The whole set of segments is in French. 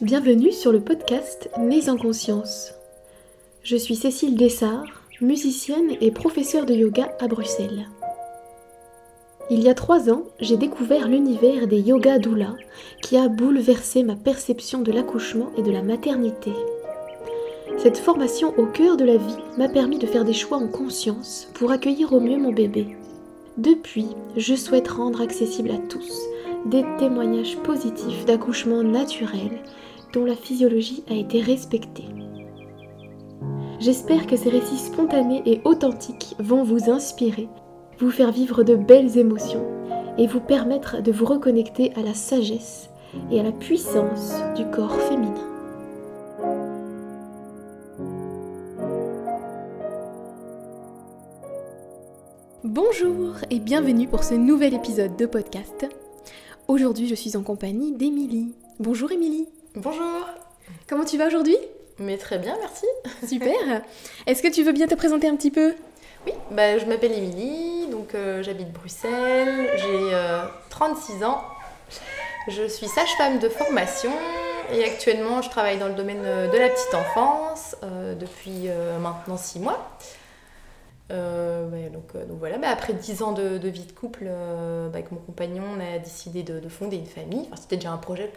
Bienvenue sur le podcast Nés en conscience. Je suis Cécile Dessart, musicienne et professeure de yoga à Bruxelles. Il y a trois ans, j'ai découvert l'univers des yoga doula qui a bouleversé ma perception de l'accouchement et de la maternité. Cette formation au cœur de la vie m'a permis de faire des choix en conscience pour accueillir au mieux mon bébé. Depuis, je souhaite rendre accessible à tous des témoignages positifs d'accouchement naturel dont la physiologie a été respectée. J'espère que ces récits spontanés et authentiques vont vous inspirer, vous faire vivre de belles émotions et vous permettre de vous reconnecter à la sagesse et à la puissance du corps féminin. Bonjour et bienvenue pour ce nouvel épisode de podcast. Aujourd'hui, je suis en compagnie d'Émilie. Bonjour Émilie. Bonjour. Comment tu vas aujourd'hui? Mais très bien, merci. Super. Est-ce que tu veux bien te présenter un petit peu? Oui, bah, je m'appelle Émilie, donc euh, j'habite Bruxelles, j'ai 36 euh, ans. Je suis sage-femme de formation et actuellement je travaille dans le domaine euh, de la petite enfance depuis maintenant 6 mois. Euh, euh, donc, voilà, après 10 ans de, vie de couple, euh, bah, avec mon compagnon, on a décidé de, fonder une famille. Enfin, C'était déjà un projet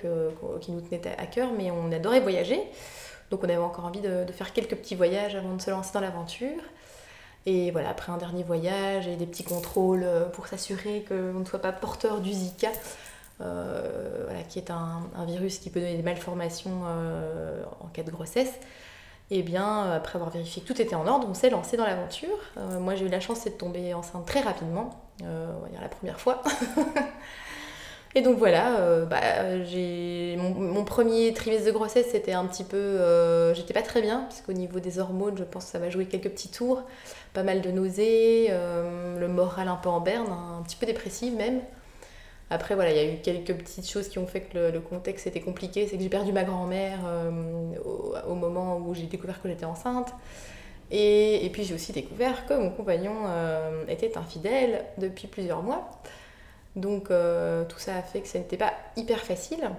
qui nous tenait à cœur, mais on adorait voyager. Donc on avait encore envie de, faire quelques petits voyages avant de se lancer dans l'aventure. Et voilà, après un dernier voyage et des petits contrôles pour s'assurer qu'on ne soit pas porteur du Zika, qui est un, virus qui peut donner des malformations en cas de grossesse. Et eh bien, euh, après avoir vérifié que tout était en ordre, on s'est lancé dans l'aventure. Euh, moi, j'ai eu la chance de tomber enceinte très rapidement, euh, on va dire la première fois. et donc voilà, bah, mon, premier trimestre de grossesse, c'était un petit peu, j'étais pas très bien parce qu'au niveau des hormones, je pense que ça va jouer quelques petits tours, pas mal de nausées, le moral un peu en berne, un petit peu dépressif même. Après, voilà, il y a eu quelques petites choses qui ont fait que le, contexte était compliqué. C'est que j'ai perdu ma grand-mère euh, au, moment où j'ai découvert que j'étais enceinte. Et, puis j'ai aussi découvert que mon compagnon euh, était infidèle depuis plusieurs mois. Donc euh, tout ça a fait que ça n'était pas hyper facile.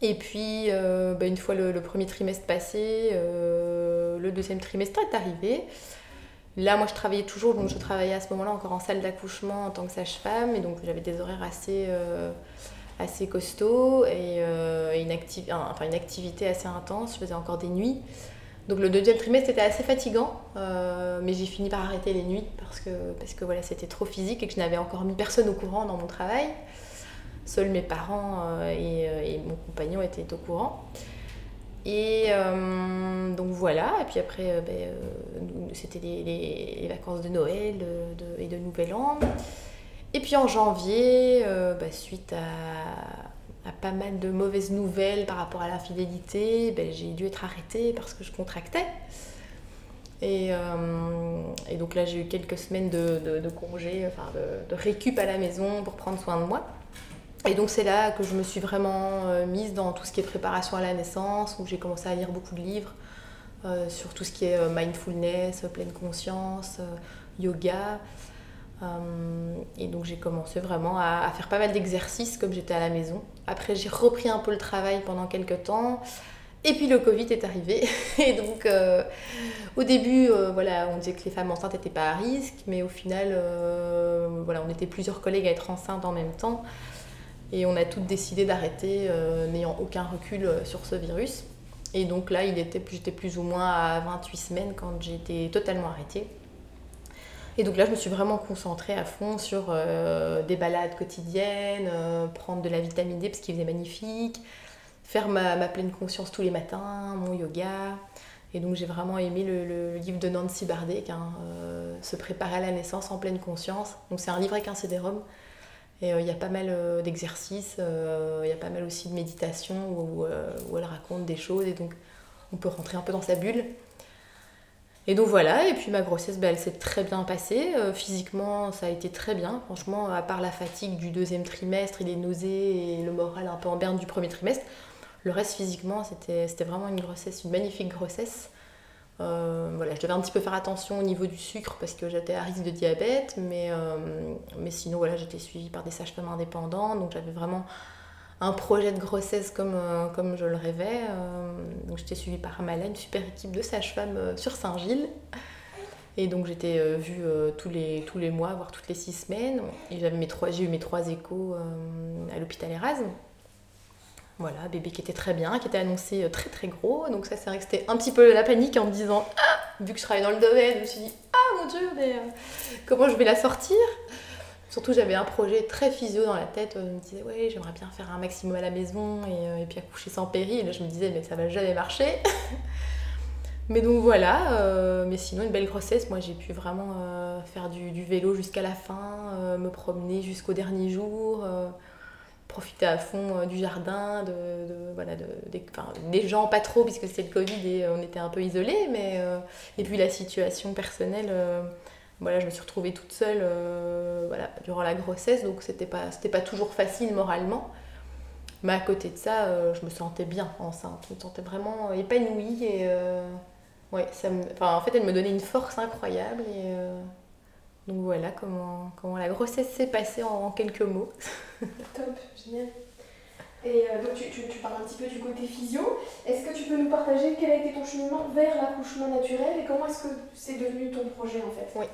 Et puis, bah, une fois le, premier trimestre passé, le deuxième trimestre est arrivé. Là, moi, je travaillais toujours, donc je travaillais à ce moment-là encore en salle d'accouchement en tant que sage-femme, et donc j'avais des horaires assez, euh, assez costauds et, euh, une, activité assez intense. Je faisais encore des nuits. Donc le deuxième trimestre était assez fatigant, euh, mais j'ai fini par arrêter les nuits parce que, parce que voilà, c'était trop physique et que je n'avais encore mis personne au courant dans mon travail. Seuls mes parents et, mon compagnon étaient au courant. Et euh, donc voilà, et puis après, euh, ben, euh, c'était les, vacances de Noël et de Nouvel An. Et puis en janvier, ben, suite à, pas mal de mauvaises nouvelles par rapport à l'infidélité, ben, j'ai dû être arrêtée parce que je contractais. Et, donc là, j'ai eu quelques semaines de, de congé, enfin de, récup à la maison pour prendre soin de moi. Et donc c'est là que je me suis vraiment euh, mise dans tout ce qui est préparation à la naissance, où j'ai commencé à lire beaucoup de livres euh, sur tout ce qui est euh, mindfulness, pleine conscience, yoga. et donc j'ai commencé vraiment à, faire pas mal d'exercices comme j'étais à la maison. Après j'ai repris un peu le travail pendant quelques temps. Et puis le Covid est arrivé. Et donc au début, voilà, on disait que les femmes enceintes n'étaient pas à risque, mais au final, voilà, on était plusieurs collègues à être enceintes en même temps. Et on a toutes décidé d'arrêter, euh, n'ayant aucun recul euh, sur ce virus. Et donc là, j'étais plus ou moins à 28 semaines quand j'étais totalement arrêtée. Et donc là, je me suis vraiment concentrée à fond sur euh, des balades quotidiennes, prendre de la vitamine D parce qu'il faisait magnifique, faire ma, pleine conscience tous les matins, mon yoga. Et donc j'ai vraiment aimé le, livre de Nancy Bardet, hein, Se préparer à la naissance en pleine conscience. Donc c'est un livre avec un CD-ROM et euh, il y a pas mal euh, d'exercices, euh, il y a pas mal aussi de méditation où, elle raconte des choses et donc on peut rentrer un peu dans sa bulle. Et donc voilà, et puis ma grossesse, bah, elle s'est très bien passée. physiquement, ça a été très bien. Franchement, à part la fatigue du deuxième trimestre et les nausées et le moral un peu en berne du premier trimestre, le reste physiquement, c'était vraiment une grossesse, une magnifique grossesse. Euh, voilà, je devais un petit peu faire attention au niveau du sucre parce que j'étais à risque de diabète, mais, euh, sinon j'étais suivie par des sages-femmes indépendants, donc j'avais vraiment un projet de grossesse comme, comme je le rêvais. donc j'étais suivie par Amala, une super équipe de sages-femmes sur Saint-Gilles. Et donc j'étais vue tous, les, tous les mois, voire toutes les six semaines. J'ai eu mes trois échos à l'hôpital Erasme. Voilà, bébé qui était très bien, qui était annoncé euh, très très gros. Donc ça, c'est vrai que c'était un petit peu la panique en me disant, ah, vu que je travaille dans le domaine, je me suis dit, ah mon dieu, mais euh, comment je vais la sortir? Surtout, j'avais un projet très physio dans la tête. Je me disais, ouais, j'aimerais bien faire un maximum à la maison et, euh, puis accoucher sans péril. Je me disais, mais ça va jamais marcher. mais donc voilà, mais sinon, une belle grossesse. Moi, j'ai pu vraiment faire du vélo jusqu'à la fin, me promener jusqu'au dernier jour profiter à fond euh, du jardin, de, voilà, de, des, gens pas trop puisque c'était le Covid et euh, on était un peu isolés, mais euh, et puis la situation personnelle, voilà, je me suis retrouvée toute seule voilà, durant la grossesse, donc c'était pas, pas toujours facile moralement. Mais à côté de ça, je me sentais bien enceinte, je me sentais vraiment épanouie et ouais, ça en fait, elle me donnait une force incroyable donc voilà comment, comment la grossesse s'est passée en, quelques mots. Top, génial. Et euh, donc tu, tu, parles un petit peu du côté physio. Est-ce que tu peux nous partager quel a été ton cheminement vers l'accouchement naturel et comment est-ce que c'est devenu ton projet en fait? Oui.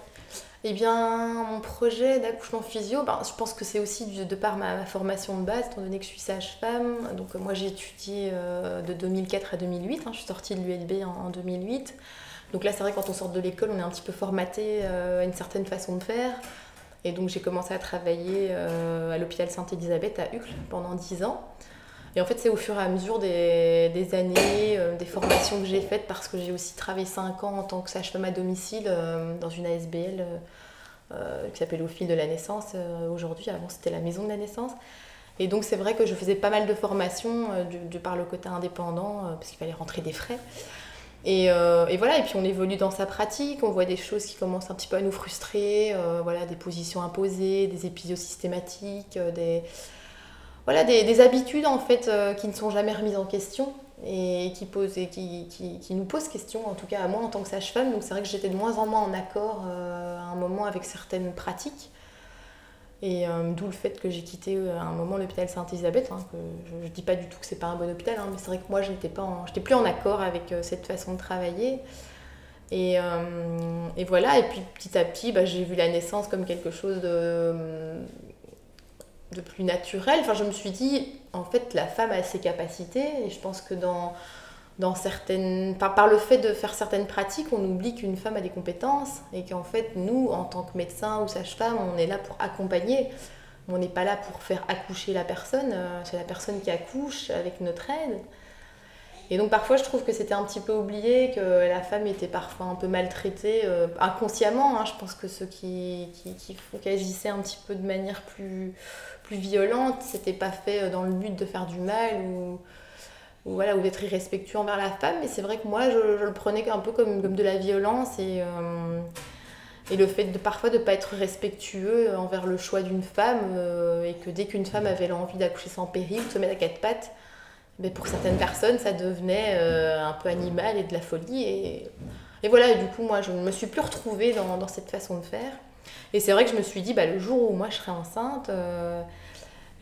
Eh bien, mon projet d'accouchement physio, ben, je pense que c'est aussi de, par ma, formation de base, étant donné que je suis sage-femme. Donc moi j'ai étudié euh, de 2004 à 2008, hein. je suis sortie de l'ULB en, en 2008. Donc là, c'est vrai, quand on sort de l'école, on est un petit peu formaté euh, à une certaine façon de faire. Et donc, j'ai commencé à travailler euh, à l'hôpital Sainte-Élisabeth à Uccle pendant 10 ans. Et en fait, c'est au fur et à mesure des, années, euh, des formations que j'ai faites, parce que j'ai aussi travaillé 5 ans en tant que sage-femme à domicile dans une ASBL qui s'appelle Au fil de la naissance aujourd'hui. Avant, c'était la maison de la naissance. Et donc, c'est vrai que je faisais pas mal de formations de, par le côté indépendant, parce qu'il fallait rentrer des frais. Euh, et, voilà, et puis on évolue dans sa pratique, on voit des choses qui commencent un petit peu à nous frustrer, euh, voilà, des positions imposées, des épisodes systématiques, euh, des, voilà, des, habitudes en fait qui ne sont jamais remises en question et qui, posent, et qui, qui, nous posent question, en tout cas à moi en tant que sage-femme. Donc c'est vrai que j'étais de moins en moins en accord à un moment avec certaines pratiques. Et euh, d'où le fait que j'ai quitté euh, à un moment l'hôpital Sainte-Elisabeth. Hein, je ne dis pas du tout que c'est pas un bon hôpital, hein, mais c'est vrai que moi, je n'étais plus en accord avec euh, cette façon de travailler. Et, et, voilà, et puis petit à petit, bah, j'ai vu la naissance comme quelque chose de, de plus naturel. Enfin, je me suis dit, en fait, la femme a ses capacités, et je pense que dans dans certaines, par, le fait de faire certaines pratiques, on oublie qu'une femme a des compétences et qu'en fait, nous, en tant que médecin ou sage-femme, on est là pour accompagner. On n'est pas là pour faire accoucher la personne, euh, c'est la personne qui accouche avec notre aide. Et donc parfois, je trouve que c'était un petit peu oublié, que la femme était parfois un peu maltraitée, euh, inconsciemment. Hein. je pense que ceux qui, qui, qui, agissaient un petit peu de manière plus, plus violente, c'était pas fait euh, dans le but de faire du mal ou ou, voilà, ou d'être irrespectueux envers la femme. Mais c'est vrai que moi, je, le prenais un peu comme, comme de la violence et, euh, le fait de parfois de ne pas être respectueux envers le choix d'une femme euh, et que dès qu'une femme avait l'envie d'accoucher sans péril, de se mettre à quatre pattes, mais ben, pour certaines personnes, ça devenait euh, un peu animal et de la folie. Et, et voilà, du coup, moi, je ne me suis plus retrouvée dans, dans cette façon de faire. Et c'est vrai que je me suis dit, bah, le jour où moi je serai enceinte,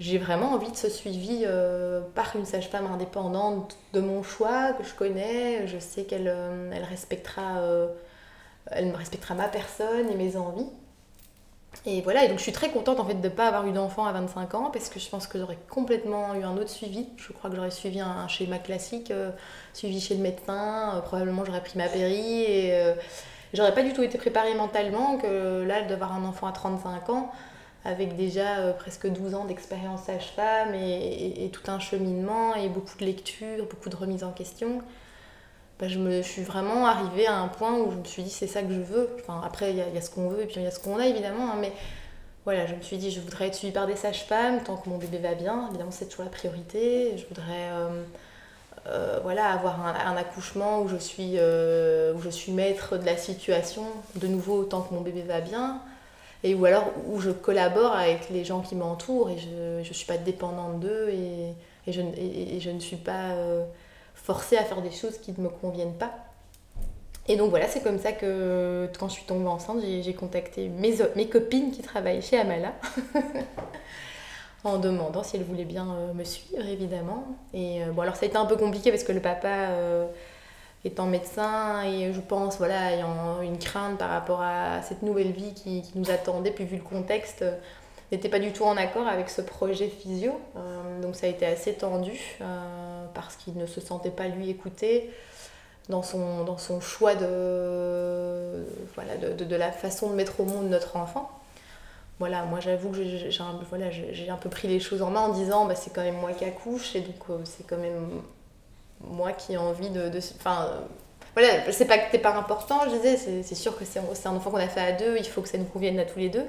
j'ai vraiment envie de ce suivi euh, par une sage-femme indépendante de mon choix, que je connais. Je sais qu'elle euh, elle respectera, euh, respectera ma personne et mes envies. Et voilà, et donc je suis très contente en fait de ne pas avoir eu d'enfant à 25 ans parce que je pense que j'aurais complètement eu un autre suivi. Je crois que j'aurais suivi un, schéma classique, suivi chez le médecin, probablement j'aurais pris ma péri et j'aurais pas du tout été préparée mentalement que là, d'avoir un enfant à 35 ans, avec déjà euh, presque 12 ans d'expérience sage-femme et, tout un cheminement et beaucoup de lectures, beaucoup de remises en question, bah, je, me, suis vraiment arrivée à un point où je me suis dit c'est ça que je veux. Enfin, après, il y, a ce qu'on veut et puis il y a ce qu'on a évidemment, hein, mais voilà, je me suis dit je voudrais être suivie par des sages-femmes tant que mon bébé va bien. Évidemment, c'est toujours la priorité. Je voudrais. Euh, euh, voilà, avoir un, accouchement où je, suis, où je suis maître de la situation, de nouveau tant que mon bébé va bien et ou alors où je collabore avec les gens qui m'entourent et je ne suis pas dépendante d'eux et, et, je, et, je, ne suis pas euh, forcée à faire des choses qui ne me conviennent pas. Et donc voilà, c'est comme ça que quand je suis tombée enceinte, j'ai contacté mes, mes copines qui travaillent chez Amala en demandant si elle voulait bien me suivre, évidemment. Et bon, alors ça a été un peu compliqué parce que le papa étant médecin et je pense voilà ayant une crainte par rapport à cette nouvelle vie qui, nous attendait puis vu le contexte n'était pas du tout en accord avec ce projet physio donc ça a été assez tendu parce qu'il ne se sentait pas lui écouté dans son, dans son choix de, voilà, de, de, la façon de mettre au monde notre enfant. Voilà, moi j'avoue que j'ai un, voilà, un, peu pris les choses en main en disant bah, c'est quand même moi qui accouche et donc euh, c'est quand même moi qui ai envie de. Enfin, voilà, sais pas que t'es pas important, je disais, c'est sûr que c'est un enfant qu'on a fait à deux, il faut que ça nous convienne à tous les deux.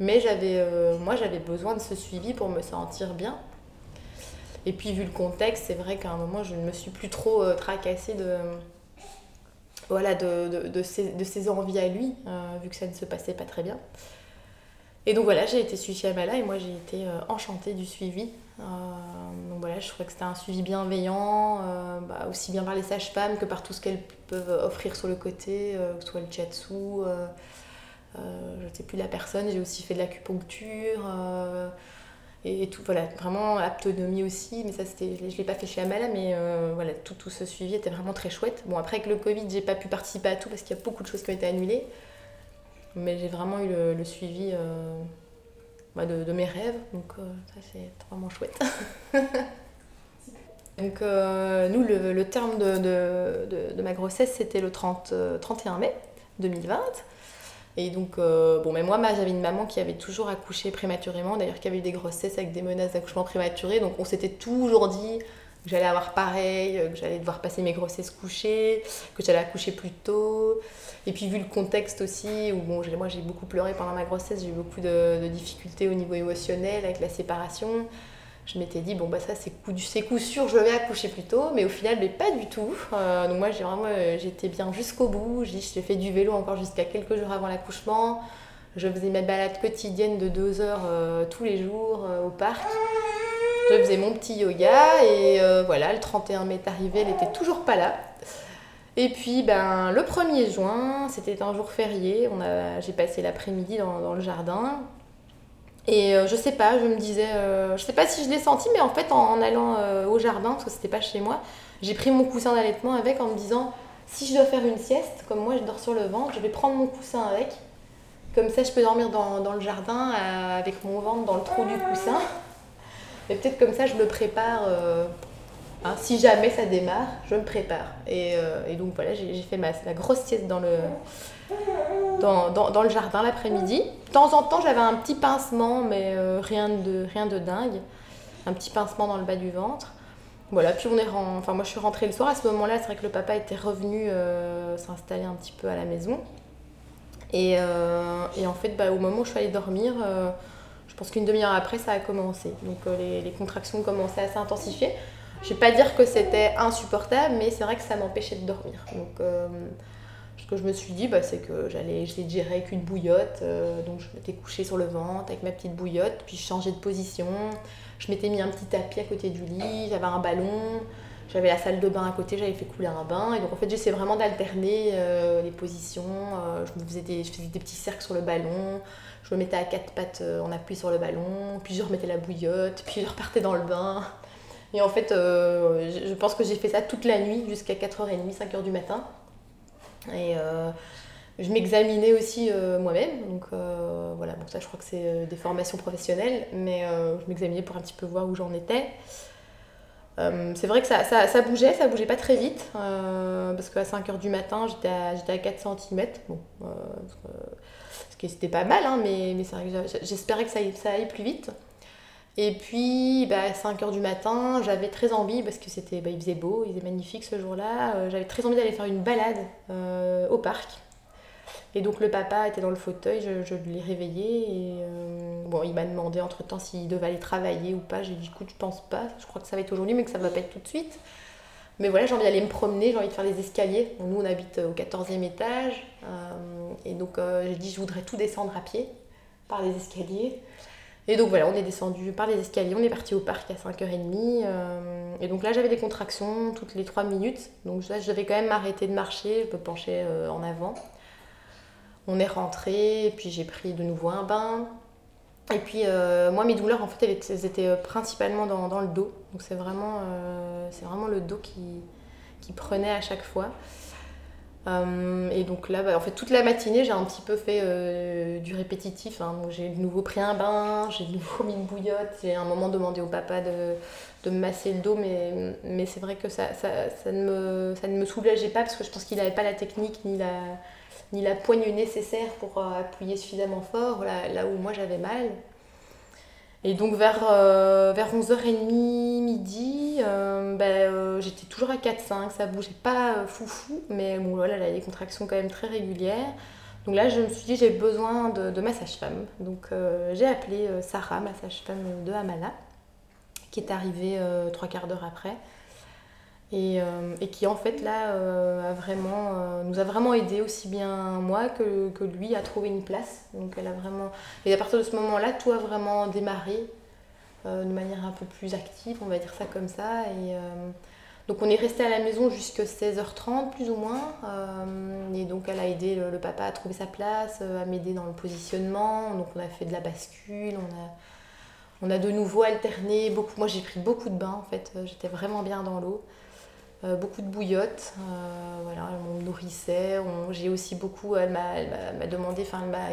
Mais j'avais, euh, moi j'avais besoin de ce suivi pour me sentir bien. Et puis vu le contexte, c'est vrai qu'à un moment, je ne me suis plus trop euh, tracassée de, voilà, de, de, ses, envies à lui, euh, vu que ça ne se passait pas très bien. Et donc voilà, j'ai été suivie à Mala et moi j'ai été euh, enchantée du suivi. donc voilà, je trouvais que c'était un suivi bienveillant, bah, aussi bien par les sages-femmes que par tout ce qu'elles peuvent offrir sur le côté, que ce soit le chatsu, je ne sais plus la personne, j'ai aussi fait de l'acupuncture et tout voilà vraiment autonomie aussi. Mais ça c'était je l'ai pas fait chez Amala mais euh, voilà tout, tout ce suivi était vraiment très chouette. Bon après avec le Covid j'ai pas pu participer à tout parce qu'il y a beaucoup de choses qui ont été annulées mais j'ai vraiment eu le, suivi euh, bah, de, mes rêves. Donc euh, ça c'est vraiment chouette. Donc nous le, terme de, de, de, ma grossesse c'était le 30, 31 mai 2020 et donc, euh, bon, mais moi, j'avais une maman qui avait toujours accouché prématurément, d'ailleurs qui avait eu des grossesses avec des menaces d'accouchement prématuré. Donc, on s'était toujours dit j'allais avoir pareil, que j'allais devoir passer mes grossesses couchées, que j'allais accoucher plus tôt. Et puis, vu le contexte aussi, où bon, moi j'ai beaucoup pleuré pendant ma grossesse, j'ai eu beaucoup de, difficultés au niveau émotionnel avec la séparation je m'étais dit, bon, bah ça, c'est coup, coup sûr, je vais accoucher plus tôt, mais au final, mais pas du tout. Euh, donc, moi, j'ai vraiment, euh, j'étais bien jusqu'au bout. J'ai fait du vélo encore jusqu'à quelques jours avant l'accouchement. Je faisais ma balade quotidienne de deux heures euh, tous les jours au parc. Je faisais mon petit yoga et voilà, le 31 mai est arrivé, elle n'était toujours pas là. Et puis, ben, le 1er juin, c'était un jour férié. J'ai passé l'après-midi dans, le jardin. Et euh, je sais pas, je me disais, euh, je sais pas si je l'ai senti, mais en fait, en, allant euh, au jardin, parce que c'était pas chez moi, j'ai pris mon coussin d'allaitement avec en me disant, si je dois faire une sieste, comme moi je dors sur le ventre, je vais prendre mon coussin avec. Comme ça, je peux dormir dans, dans le jardin avec mon ventre dans le trou du coussin. Et peut-être comme ça, je me prépare. Hein, si jamais ça démarre, je me prépare. Et, et donc voilà, j'ai fait ma, la grosse sieste dans le, dans, le jardin l'après-midi. De temps en temps, j'avais un petit pincement, mais euh, rien, de, rien de dingue. Un petit pincement dans le bas du ventre. Voilà, puis on est enfin moi je suis rentrée le soir. À ce moment-là, c'est vrai que le papa était revenu euh, s'installer un petit peu à la maison. Et, euh, en fait, bah, au moment où je suis allée dormir, je pense qu'une demi-heure après, ça a commencé. Donc les, les contractions commençaient à s'intensifier. Je ne vais pas dire que c'était insupportable, mais c'est vrai que ça m'empêchait de dormir. Donc ce que je me suis dit, bah, c'est que j'allais, je digérer avec une bouillotte. Euh, donc je m'étais couchée sur le ventre avec ma petite bouillotte, puis je changeais de position. Je m'étais mis un petit tapis à côté du lit, j'avais un ballon, j'avais la salle de bain à côté, j'avais fait couler un bain. Et donc en fait, j'essayais vraiment d'alterner euh, les positions. Euh, je, faisais des, petits cercles sur le ballon. Je me mettais à quatre pattes en appui sur le ballon, puis je remettais la bouillotte, puis je repartais dans le bain. Et en fait, je pense que j'ai fait ça toute la nuit jusqu'à 4h30, 5h du matin. Et euh, je m'examinais aussi euh, moi-même. Donc euh, voilà, bon, ça je crois que c'est des formations professionnelles, mais je m'examinais pour un petit peu voir où j'en étais. C'est vrai que ça, bougeait, ça bougeait pas très vite, parce qu'à 5h du matin, j'étais à, à 4 cm. Bon, ce qui c'était pas mal, hein, mais, j'espérais que ça, aille plus vite. Et puis, bah, à 5h du matin, j'avais très envie, parce que c'était, bah, il faisait beau, il faisait magnifique ce jour-là, euh, j'avais très envie d'aller faire une balade euh, au parc. Et donc le papa était dans le fauteuil, je, je l'ai réveillé et euh, bon, il m'a demandé entre-temps s'il devait aller travailler ou pas. J'ai dit écoute, je pense pas, je crois que ça va être aujourd'hui mais que ça va pas être tout de suite. Mais voilà, j'ai envie d'aller me promener, j'ai envie de faire des escaliers. nous, on habite au 14e étage et donc j'ai dit je voudrais tout descendre à pied par les escaliers. Et donc voilà, on est descendu par les escaliers, on est parti au parc à 5h30. Euh, et donc là, j'avais des contractions toutes les 3 minutes. Donc là, je devais quand même m'arrêter de marcher, je penchais euh, en avant. On est rentré, puis j'ai pris de nouveau un bain. Et puis, moi, mes douleurs, en fait, elles, étaient principalement dans, le dos. Donc, c'est vraiment, vraiment le dos qui, prenait à chaque fois. Euh, et donc là, bah, en fait, toute la matinée, j'ai un petit peu fait euh, du répétitif. Hein. J'ai de nouveau pris un bain, j'ai de nouveau mis une bouillotte. J'ai un moment demandé au papa de, me masser le dos, mais, c'est vrai que ça ne me soulageait pas parce que je pense qu'il n'avait pas la technique ni la, ni la poigne nécessaire pour euh, appuyer suffisamment fort là, là où moi j'avais mal. Et donc vers, euh, vers 11h30, midi, euh, ben, euh, j'étais toujours à 4-5, ça bougeait pas foufou, mais bon voilà, là, il y a des contractions quand même très régulières. Donc là, je me suis dit, j'ai besoin de, de ma sage-femme. Donc j'ai appelé Sarah, ma sage-femme de Hamala, qui est arrivée trois quarts d'heure après. Euh, et, qui en fait là euh, a vraiment, euh, nous a vraiment aidé aussi bien moi que, que, lui à trouver une place. Donc elle a vraiment... Et à partir de ce moment-là, tout a vraiment démarré de manière un peu plus active, on va dire ça comme ça. Et, donc on est resté à la maison jusqu'à 16h30 plus ou moins. et donc elle a aidé le, papa à trouver sa place, à m'aider dans le positionnement. Donc on a fait de la bascule, on a, on a de nouveau alterné. Beaucoup, moi j'ai pris beaucoup de bains en fait, j'étais vraiment bien dans l'eau. Euh, beaucoup de bouillottes. Euh, voilà, on nourrissait. J'ai aussi beaucoup, elle m'a demandé, enfin, elle m'a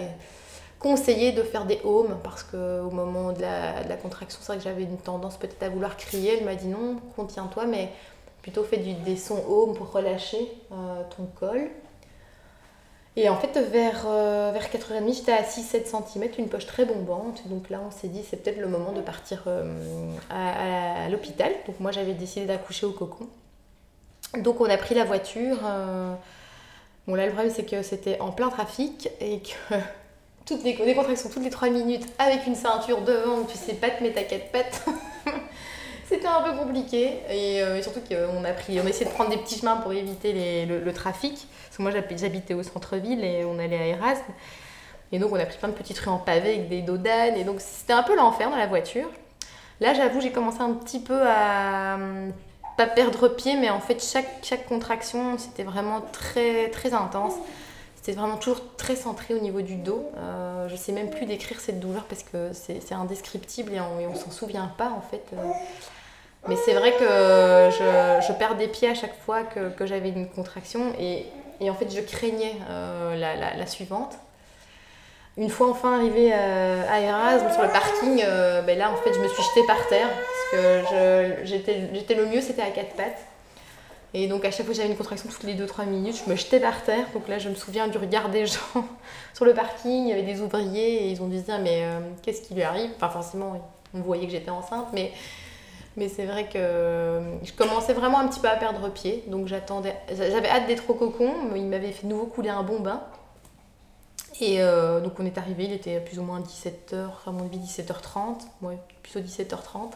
conseillé de faire des homes parce qu'au moment de la, contraction, c'est vrai que j'avais une tendance peut-être à vouloir crier. Elle m'a dit non, contiens-toi, mais plutôt fais des sons home pour relâcher euh, ton col. Et en fait, vers, vers 4h30, j'étais à 6-7 cm, une poche très bombante. Donc là, on s'est dit, c'est peut-être le moment de partir à l'hôpital. Donc moi, j'avais décidé d'accoucher au cocon. Donc on a pris la voiture. Euh, bon là le problème c'est que c'était en plein trafic et que toutes les, contractions toutes les 3 minutes avec une ceinture devant, tu sais pas te mettre à quatre pattes. c'était un peu compliqué euh, et, surtout qu'on a pris, on a essayé de prendre des petits chemins pour éviter le, trafic. Parce que moi j'habitais au centre-ville et on allait à Erasme. Et donc on a pris plein de petites rues en pavé avec des dos d'âne et donc c'était un peu l'enfer dans la voiture. Là j'avoue j'ai commencé un petit peu à pas perdre pied, mais en fait, chaque, chaque contraction, c'était vraiment très, très intense. C'était vraiment toujours très centré au niveau du dos. Euh, je sais même plus décrire cette douleur parce que c'est indescriptible et on, s'en souvient pas en fait. Mais c'est vrai que je, je perds des pieds à chaque fois que, que j'avais une contraction et, et, en fait je craignais euh, la, la, suivante. Une fois enfin arrivée euh, à Erasmus sur le parking, ben là en fait je me suis jetée par terre que j'étais le mieux, c'était à quatre pattes. Et donc à chaque fois que j'avais une contraction toutes les 2-3 minutes, je me jetais par terre. Donc là je me souviens du regard des gens sur le parking, il y avait des ouvriers et ils ont dû se dire mais euh, qu'est-ce qui lui arrive? Enfin forcément on voyait que j'étais enceinte mais, mais c'est vrai que je commençais vraiment un petit peu à perdre pied. Donc j'attendais, j'avais hâte d'être au cocon, il m'avait fait nouveau couler un bon bain. Et euh, donc on est arrivé, il était plus ou moins 17h, à mon avis 17h30, ouais, plutôt 17h30.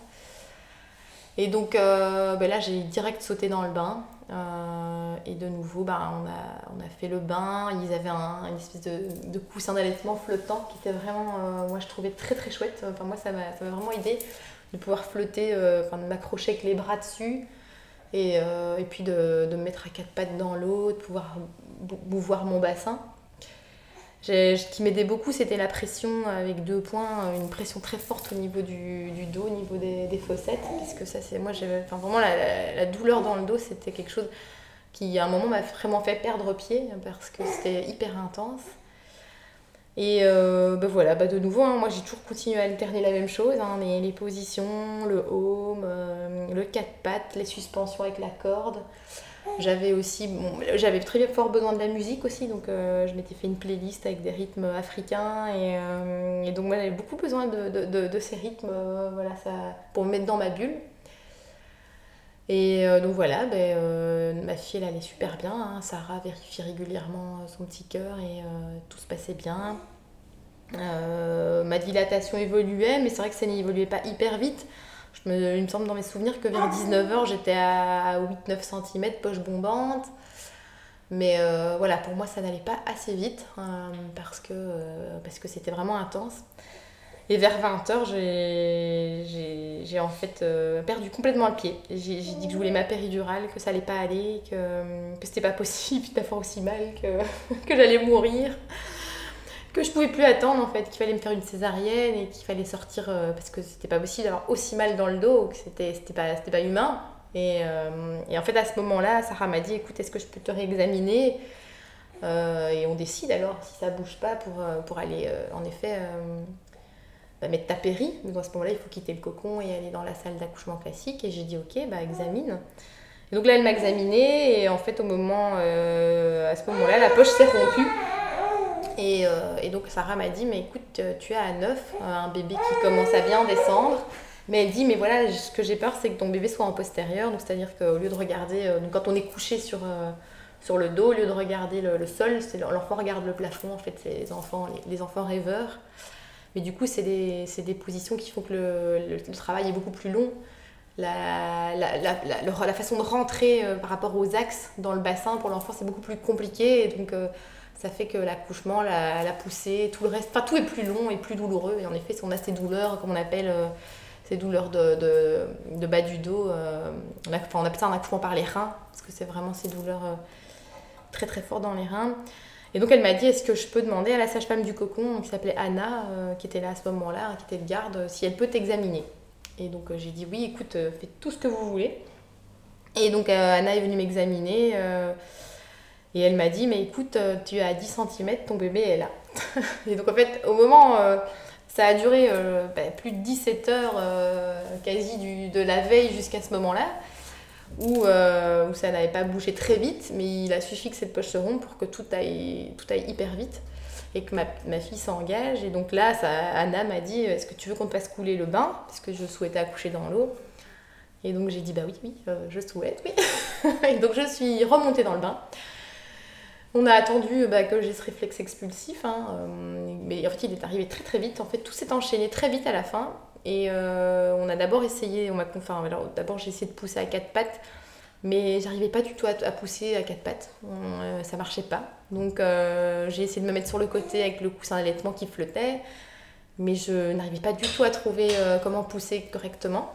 Et donc euh, ben là, j'ai direct sauté dans le bain. Euh, et de nouveau, ben, on, a, on a fait le bain. Ils avaient un, une espèce de, de coussin d'allaitement flottant qui était vraiment, moi je trouvais très très chouette. Enfin, moi ça m'a vraiment aidé de pouvoir flotter, enfin, de m'accrocher avec les bras dessus. Et, et puis de, de, me mettre à quatre pattes dans l'eau, de pouvoir bouvoir mon bassin. Ce qui m'aidait beaucoup, c'était la pression avec deux points, une pression très forte au niveau du, du dos, au niveau des, des, fossettes, puisque ça, c'est moi, enfin, vraiment la, la, douleur dans le dos, c'était quelque chose qui, à un moment, m'a vraiment fait perdre pied parce que c'était hyper intense. Et euh, ben voilà, bah de nouveau, hein, moi j'ai toujours continué à alterner la même chose, hein, les, les, positions, le home, euh, le quatre pattes, les suspensions avec la corde. J'avais aussi, j'avais très fort besoin de la musique aussi, donc euh, je m'étais fait une playlist avec des rythmes africains et, euh, donc moi j'avais beaucoup besoin de, de, ces rythmes, euh, voilà, ça, pour me mettre dans ma bulle. Et donc voilà, ben, ma fille elle allait super bien, hein. Sarah vérifie régulièrement son petit cœur et tout se passait bien. ma dilatation évoluait, mais c'est vrai que ça n'évoluait pas hyper vite il me semble dans mes souvenirs que vers 19h, j'étais à 8-9 cm, poche bombante. Mais euh, voilà, pour moi, ça n'allait pas assez vite euh, parce que euh, parce que c'était vraiment intense. Et vers 20h, j'ai en fait perdu complètement le pied. J'ai dit que je voulais ma péridurale, que ça allait pas aller, que, que c'était pas possible d'avoir aussi mal, que, que j'allais mourir que je pouvais plus attendre en fait, qu'il fallait me faire une césarienne et qu'il fallait sortir parce que c'était pas possible d'avoir aussi mal dans le dos, que c'était pas, pas humain. Et, et, en fait, à ce moment-là, Sarah m'a dit écoute, est-ce que je peux te réexaminer? Et on décide alors si ça bouge pas pour, pour aller en effet bah, mettre ta péri. Mais à ce moment-là, il faut quitter le cocon et aller dans la salle d'accouchement classique. Et j'ai dit ok, bah examine. Donc là, elle m'a examiné et en fait, au moment, euh, à ce moment-là, la poche s'est rompue. Et, euh, et, donc Sarah m'a dit, mais écoute, tu as à 9, un bébé qui commence à bien descendre. Mais elle dit, mais voilà, ce que j'ai peur, c'est que ton bébé soit en postérieur. Donc c'est-à-dire qu'au lieu de regarder, euh, donc quand on est couché sur, sur le dos, au lieu de regarder le, sol, l'enfant regarde le plafond. En fait, c'est les enfants, les, enfants rêveurs. Mais du coup, c'est des, des, positions qui font que le, le, travail est beaucoup plus long la, la, la, la, façon de rentrer euh, par rapport aux axes dans le bassin pour l'enfant c'est beaucoup plus compliqué donc euh, ça fait que l'accouchement, la, poussée, tout le reste, enfin tout est plus long et plus douloureux et en effet si on a ces douleurs comme on appelle euh, ces douleurs de, de, de, bas du dos, on, enfin, on appelle ça un accouchement par les reins parce que c'est vraiment ces douleurs très très fortes dans les reins. Et donc elle m'a dit est-ce que je peux demander à la sage-femme du cocon qui s'appelait Anna, qui était là à ce moment-là, qui était le garde, si elle peut t'examiner. Et donc euh, j'ai dit oui, écoute, euh, faites tout ce que vous voulez. Et donc euh, Anna est venue m'examiner et elle m'a dit mais écoute, tu as 10 cm, ton bébé est là. et donc en fait, au moment, ça a duré bah, plus de 17 heures quasi du, de la veille jusqu'à ce moment-là. Où, où, ça n'avait pas bougé très vite, mais il a suffi que cette poche se rompe pour que tout aille, tout aille hyper vite et que ma, ma fille s'engage. Et donc là, Anna m'a dit Est-ce que tu veux qu'on te fasse couler le bain? Parce que je souhaitais accoucher dans l'eau. Et donc j'ai dit Bah oui, oui, euh, je souhaite, oui. et donc je suis remontée dans le bain. On a attendu bah, que j'ai ce réflexe expulsif, hein, euh, mais en fait il est arrivé très très vite. En fait tout s'est enchaîné très vite à la fin. Et euh, on a d'abord essayé, on m'a enfin, d'abord j'ai essayé de pousser à quatre pattes mais j'arrivais pas du tout à, pousser à quatre pattes. Euh, ça marchait pas. Donc j'ai essayé de me mettre sur le côté avec le coussin d'allaitement qui flottait, mais je n'arrivais pas du tout à trouver comment pousser correctement.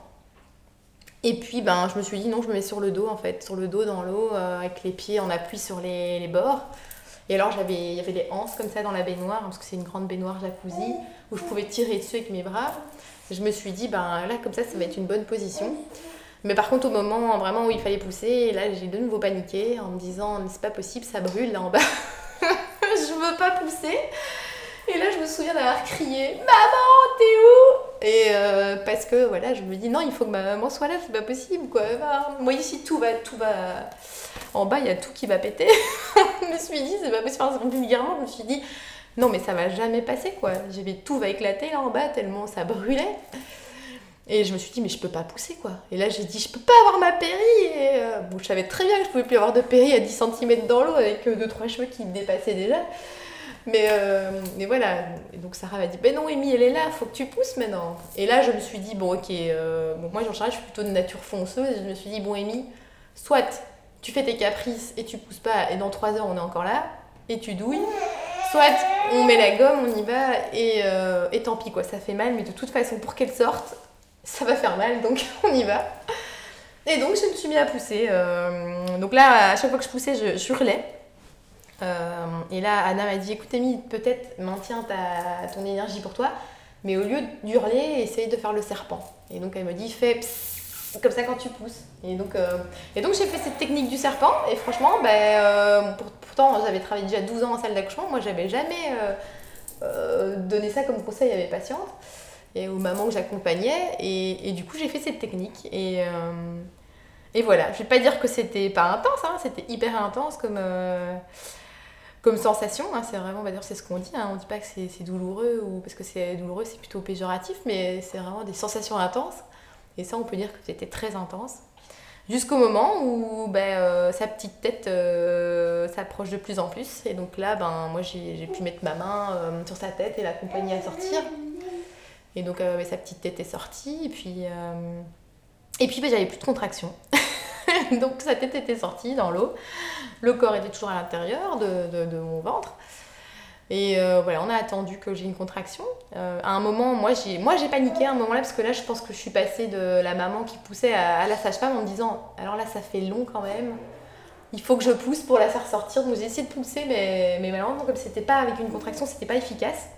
Et puis ben, je me suis dit non, je me mets sur le dos en fait, sur le dos dans l'eau, avec les pieds en appui sur les, les bords. Et alors il y avait des anses comme ça dans la baignoire, parce que c'est une grande baignoire jacuzzi, où je pouvais tirer dessus avec mes bras. Je me suis dit, ben là comme ça, ça va être une bonne position. Mais par contre, au moment vraiment où il fallait pousser, là j'ai de nouveau paniqué en me disant c'est pas possible, ça brûle là en bas. je veux pas pousser. Et là, je me souviens d'avoir crié Maman, t'es où? Et euh, parce que voilà, je me dis non, il faut que ma maman soit là, c'est pas possible quoi. moi ici, tout va, tout va. En bas, il y a tout qui va péter. je me suis dit, c'est pas possible. Enfin, vulgairement, je me suis dit non, mais ça va jamais passer quoi. J'ai tout va éclater là en bas tellement ça brûlait. Et je me suis dit, mais je peux pas pousser quoi. Et là, j'ai dit, je peux pas avoir ma péri. Euh, bon, je savais très bien que je pouvais plus avoir de péri à 10 cm dans l'eau avec 2-3 euh, cheveux qui me dépassaient déjà. Mais, euh, mais voilà. Et donc Sarah m'a dit, ben non, Amy, elle est là, faut que tu pousses maintenant. Et là, je me suis dit, bon, ok, bon, moi, en général, je suis plutôt de nature fonceuse. Et je me suis dit, bon, Amy, soit tu fais tes caprices et tu pousses pas, et dans 3 heures, on est encore là, et tu douilles. Soit on met la gomme, on y va, et, et tant pis, quoi, ça fait mal, mais de toute façon, pour qu'elle sorte, ça va faire mal, donc on y va. Et donc je me suis mis à pousser. Euh, donc là, à chaque fois que je poussais, je, hurlais. Euh, et là, Anna m'a dit, écoute Amy, peut-être maintiens ta, ton énergie pour toi, mais au lieu d'hurler, essaye de faire le serpent. Et donc elle me dit, fais comme ça quand tu pousses. Et donc, euh, et donc j'ai fait cette technique du serpent, et franchement, ben, pourtant j'avais travaillé déjà 12 ans en salle d'accouchement, moi j'avais jamais donné ça comme conseil à mes patientes et aux mamans que j'accompagnais. Et, du coup, j'ai fait cette technique. Et, euh, et voilà, je vais pas dire que c'était pas intense, hein, c'était hyper intense comme, euh, comme sensation. Hein, c'est vraiment, bah, c'est ce qu'on dit. Hein, on dit pas que c'est douloureux, ou parce que c'est douloureux, c'est plutôt péjoratif, mais c'est vraiment des sensations intenses. Et ça, on peut dire que c'était très intense. Jusqu'au moment où ben, euh, sa petite tête s'approche de plus en plus. Et donc là, ben, moi, j'ai pu mettre ma main sur sa tête et l'accompagner à sortir. Et donc euh, sa petite tête est sortie. Et puis, euh, et puis ben, j'avais plus de contraction. donc sa tête était sortie dans l'eau. Le corps était toujours à l'intérieur de, mon ventre. Et euh, voilà, on a attendu que j'ai une contraction. à un moment, moi j'ai, paniqué à un moment là parce que là je pense que je suis passée de la maman qui poussait à, la sage-femme en me disant alors là ça fait long quand même. il faut que je pousse pour la faire sortir. Donc j'ai essayé de pousser, mais, malheureusement, comme c'était pas avec une contraction, c'était pas efficace.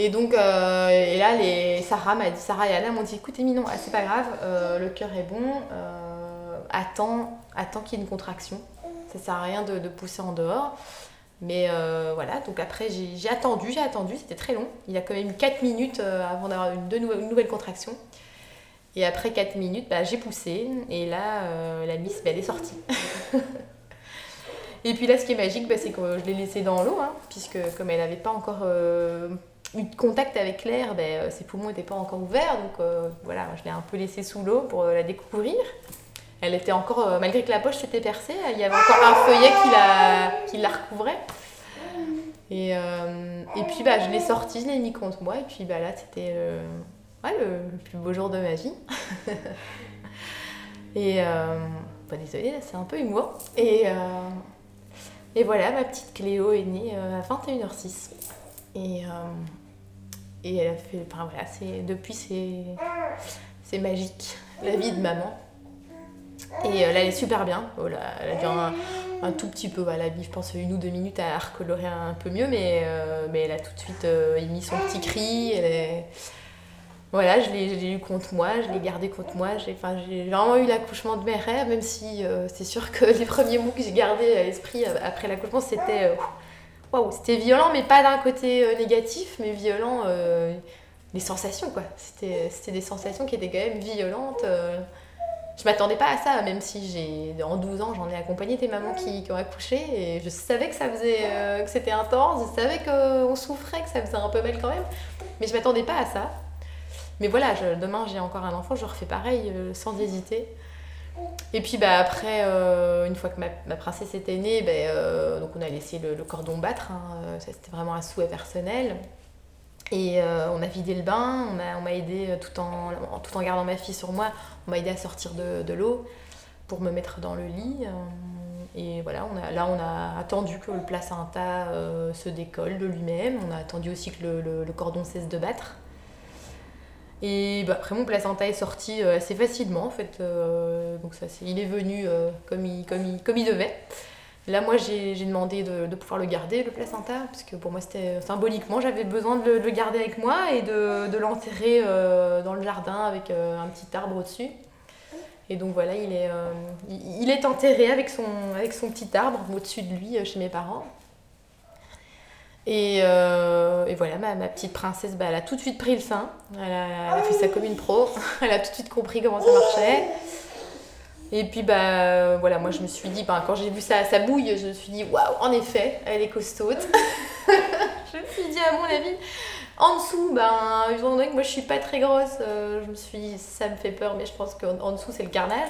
Et donc, euh, et là, Sarah m'a dit, Sarah et Anna m'ont dit, écoute, Éminon, ah, c'est pas grave, euh, le cœur est bon, euh, attends, qu'il y ait une contraction. Ça sert à rien de, pousser en dehors. Mais voilà, donc après, j'ai attendu, j'ai attendu, c'était très long. Il a quand même eu 4 minutes avant d'avoir une, une, nouvelle contraction. Et après 4 minutes, bah, j'ai poussé, et là, la miss, bah, elle est sortie. et puis là, ce qui est magique, bah, c'est que je l'ai laissée dans l'eau, hein, puisque comme elle n'avait pas encore eu de contact avec l'air, euh, ses poumons n'étaient pas encore ouverts, donc euh, voilà, je l'ai un peu laissée sous l'eau pour euh, la découvrir. Elle était encore, malgré que la poche s'était percée, il y avait encore un feuillet qui la, recouvrait. Et, et puis bah, je l'ai sortie, je l'ai mis contre moi, et puis bah, là c'était le, plus beau jour de ma vie. et bah, désolée, c'est un peu humour. Et, voilà, ma petite Cléo est née à 21h06. Et, et elle a fait. Enfin voilà, depuis, c'est magique, la vie de maman. Et euh, là, elle est super bien. Oh là, elle a dû un, tout petit peu, elle a mis, je pense, une ou deux minutes à recolorer un peu mieux, mais, euh, mais elle a tout de suite euh, émis son petit cri. Elle est... Voilà, je l'ai, eu contre moi, je l'ai gardé contre moi. J'ai, vraiment eu l'accouchement de mes rêves, même si c'est sûr que les premiers mots que j'ai gardés à l'esprit après l'accouchement, c'était waouh, c'était violent, mais pas d'un côté négatif, mais violent, les sensations, quoi. C'était, des sensations qui étaient quand même violentes. Je m'attendais pas à ça, même si j'ai, en 12 ans, j'en ai accompagné des mamans qui, qui, ont accouché, et je savais que ça faisait, que c'était intense, je savais qu'on souffrait, que ça faisait un peu mal quand même, mais je m'attendais pas à ça. Mais voilà, demain j'ai encore un enfant, je refais pareil, sans hésiter. Et puis bah, après, euh, une fois que ma, princesse était née, bah, euh, donc on a laissé le, cordon battre. Hein, euh, c'était vraiment un souhait personnel. Et on a vidé le bain, on m'a aidé tout en, tout en gardant ma fille sur moi, on m'a aidé à sortir de, de l'eau pour me mettre dans le lit. et voilà, on a, là on a attendu que le placenta se décolle de lui-même, on a attendu aussi que le, le cordon cesse de battre. Et bah, après, mon placenta est sorti euh, assez facilement, en fait. Euh, donc, ça, il est venu euh, comme, il, comme, il, comme il devait. Là, moi, j'ai demandé de, de, pouvoir le garder, le placenta, parce que pour moi, c'était symboliquement, j'avais besoin de le, garder avec moi et de, de l'enterrer dans le jardin avec un petit arbre au-dessus. Et donc voilà, il est, il, est enterré avec son, avec son petit arbre au-dessus de lui chez mes parents. Euh, et, voilà, ma, petite princesse, bah, elle a tout de suite pris le sein. Elle a, fait ça comme une pro. elle a tout de suite compris comment ça marchait. Et puis, bah, voilà, moi je me suis dit, bah, quand j'ai vu ça, sa bouille, je me suis dit, waouh, en effet, elle est costaud. je me suis dit, à mon avis, en dessous, ben, étant donné que moi je suis pas très grosse, euh, je me suis dit, ça me fait peur, mais je pense qu'en dessous c'est le carnage.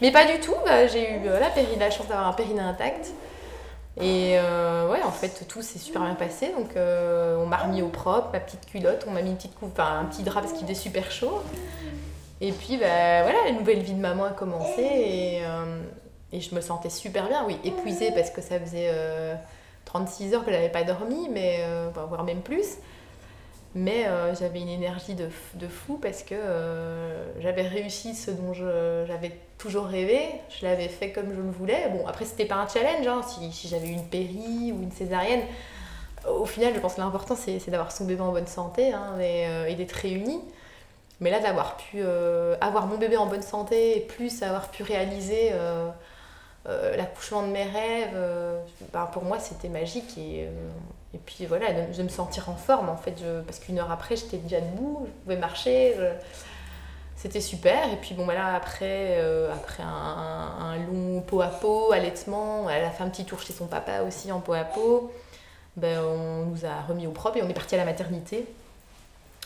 Mais pas du tout, bah, j'ai eu euh, la, la chance d'avoir un périnée intact. Et euh, ouais, en fait, tout s'est super bien passé. Donc, euh, on m'a remis au propre, ma petite culotte, on m'a mis une petite coupe, un petit drap parce qu'il faisait super chaud. Et puis, bah, voilà, la nouvelle vie de maman a commencé et, euh, et je me sentais super bien. Oui, épuisée parce que ça faisait 36 heures que je n'avais pas dormi, mais voire même plus. Mais j'avais une énergie de, de, fou parce que j'avais réussi ce dont j'avais toujours rêvé, je l'avais fait comme je le voulais. Bon, après, c'était pas un challenge, hein. si, si j'avais une péri ou une césarienne. Au final, je pense que l'important, c'est, d'avoir son bébé en bonne santé hein, euh, et, d'être réuni. Mais là, d'avoir pu euh, avoir mon bébé en bonne santé, et plus avoir pu réaliser euh, l'accouchement de mes rêves, ben, pour moi, c'était magique. Et, et puis voilà, de, me sentir en forme, en fait, parce qu'une heure après, j'étais déjà debout, je pouvais marcher c'était super. Et puis bon, voilà, après, euh, après un, long pot à pot, allaitement, elle a fait un petit tour chez son papa aussi en pot à pot. Ben, on nous a remis au propre et on est parti à la maternité.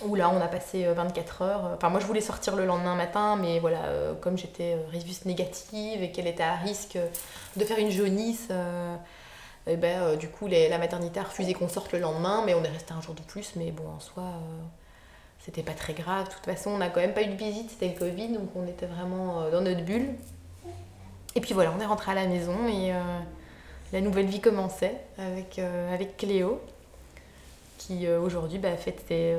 Où là, on a passé 24 euh, heures. Enfin, moi, je voulais sortir le lendemain matin, mais voilà, euh, comme j'étais résus négative et qu'elle était à risque de faire une jaunisse, et ben, du coup, la maternité a refusé qu'on sorte le lendemain, mais on est resté un jour de plus. Mais bon, en soi, c'était pas très grave. De toute façon, on n'a quand même pas eu de visite, c'était le Covid, donc on était vraiment euh, dans notre bulle. Et puis voilà, on est rentré à la maison et euh, la nouvelle vie commençait euh, avec Cléo. Qui aujourd'hui bah, fête ses,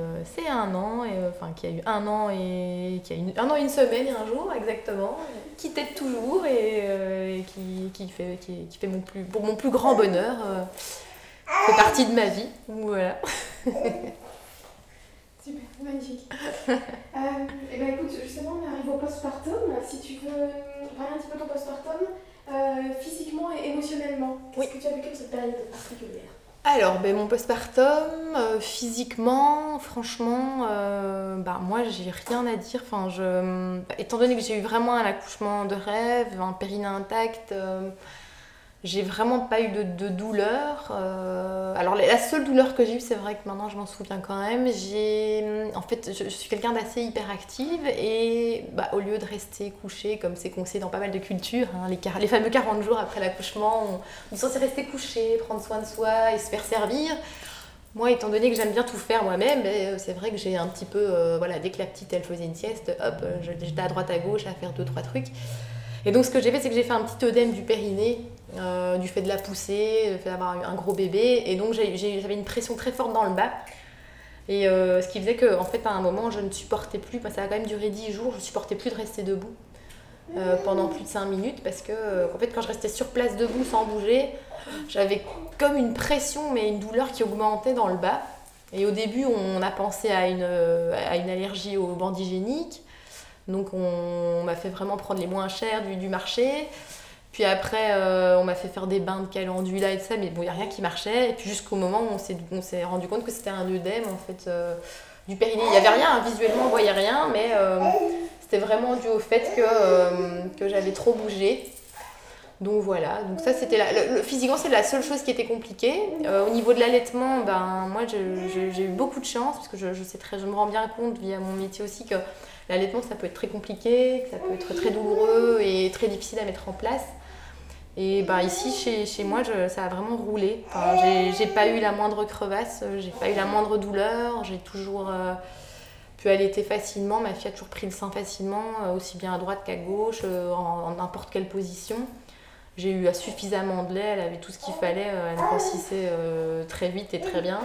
un an, et, enfin qui a eu un an et qui a une, un an et une semaine et un jour exactement, qui t'aide toujours et, qui, qui, fait, qui, qui, fait mon plus, pour mon plus grand bonheur, fait partie de ma vie. Voilà. Super, magnifique. euh, et ben écoute, justement, on arrive au postpartum. Si tu veux parler un petit peu de ton postpartum, euh, physiquement et émotionnellement, qu'est-ce que tu as vécu de cette période particulière? Alors, ben, mon postpartum, euh, physiquement, franchement, euh, bah, moi, j'ai rien à dire. Étant donné que j'ai eu vraiment un accouchement de rêve, un périnée intact, euh, j'ai vraiment pas eu de, douleur. Euh, alors la seule douleur que j'ai eue, c'est vrai que maintenant je m'en souviens quand même. J'ai, en fait, je, suis quelqu'un d'assez hyperactive et bah, au lieu de rester couché comme c'est conseillé dans pas mal de cultures, hein, les, fameux 40 jours après l'accouchement, on, est censé rester couché, prendre soin de soi et se faire servir. Moi, étant donné que j'aime bien tout faire moi-même, ben, c'est vrai que j'ai un petit peu, euh, voilà, dès que la petite elle faisait une sieste, hop, j'étais à droite à gauche à faire deux trois trucs. Et donc ce que j'ai fait, c'est que j'ai fait un petit œdème du périnée, euh, du fait de la poussée, du fait d'avoir un gros bébé. Et donc j'avais une pression très forte dans le bas. Et euh, ce qui faisait qu'en en fait, à un moment, je ne supportais plus, ça a quand même duré 10 jours, je ne supportais plus de rester debout euh, pendant plus de 5 minutes parce que en fait, quand je restais sur place debout sans bouger, j'avais comme une pression, mais une douleur qui augmentait dans le bas. Et au début, on a pensé à une, à une allergie hygiéniques. Donc on, m'a fait vraiment prendre les moins chers du, marché. Puis après, euh, on m'a fait faire des bains de calendula et tout ça, mais bon, il n'y a rien qui marchait. Et puis jusqu'au moment où on s'est rendu compte que c'était un œdème en fait, euh, du périnée. Il n'y avait rien, visuellement on ne voyait rien, mais euh, c'était vraiment dû au fait que, que j'avais trop bougé. Donc voilà, donc ça c'était le, physiquement c'est la seule chose qui était compliquée. au niveau de l'allaitement, ben moi j'ai eu beaucoup de chance parce que je, sais très, je me rends bien compte via mon métier aussi que L'allaitement, ça peut être très compliqué, ça peut être très douloureux et très difficile à mettre en place. Et ben, ici, chez, chez moi, ça a vraiment roulé. J'ai pas eu la moindre crevasse, j'ai pas eu la moindre douleur, j'ai toujours euh, pu allaiter facilement. Ma fille a toujours pris le sein facilement, euh, aussi bien à droite qu'à gauche, euh, en n'importe quelle position. J'ai eu suffisamment de lait, elle avait tout ce qu'il fallait, elle grossissait très vite et très bien.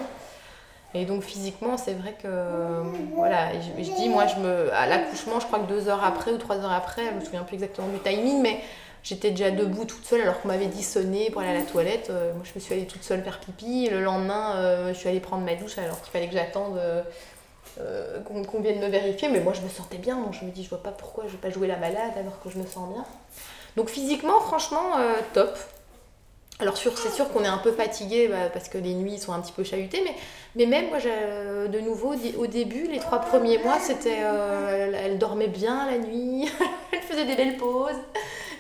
Et donc physiquement, c'est vrai que voilà, je, dis moi, je me, à l'accouchement, je crois que deux heures après ou trois heures après, je me souviens plus exactement du timing, mais j'étais déjà debout toute seule alors qu'on m'avait dit sonner pour aller à la toilette. Euh, moi, je me suis allée toute seule faire pipi. Le lendemain, euh, je suis allée prendre ma douche alors qu'il fallait que j'attende euh, qu'on vienne me vérifier. Mais moi, je me sentais bien, donc je me dis, je vois pas pourquoi je vais pas jouer la malade alors que je me sens bien. Donc physiquement, franchement, top. Alors c'est sûr qu'on est un peu fatigué bah, parce que les nuits sont un petit peu chahutées, mais, mais même moi, de nouveau, au début, les trois premiers mois, c'était, elle, dormait bien la nuit, elle faisait des belles pauses.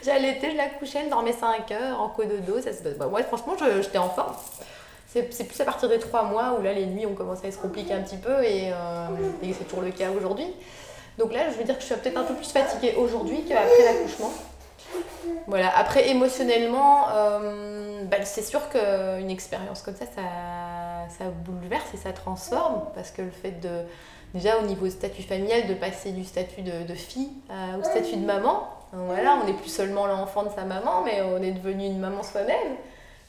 J'allaitais, je la couchais, elle dormait 5 heures en dos. Ça, bah, ouais, franchement, j'étais en forme. C'est plus à partir des trois mois où là, les nuits ont commencé à se compliquer un petit peu et, euh, et c'est toujours le cas aujourd'hui. Donc là, je veux dire que je suis peut-être un peu plus fatiguée aujourd'hui qu'après l'accouchement. Voilà. Après, émotionnellement, euh, bah, c'est sûr qu'une expérience comme ça, ça, bouleverse et ça transforme. Parce que le fait de, déjà au niveau statut familial, de passer du statut de, fille au statut de maman, voilà, on n'est plus seulement l'enfant de sa maman, mais on est devenu une maman soi-même.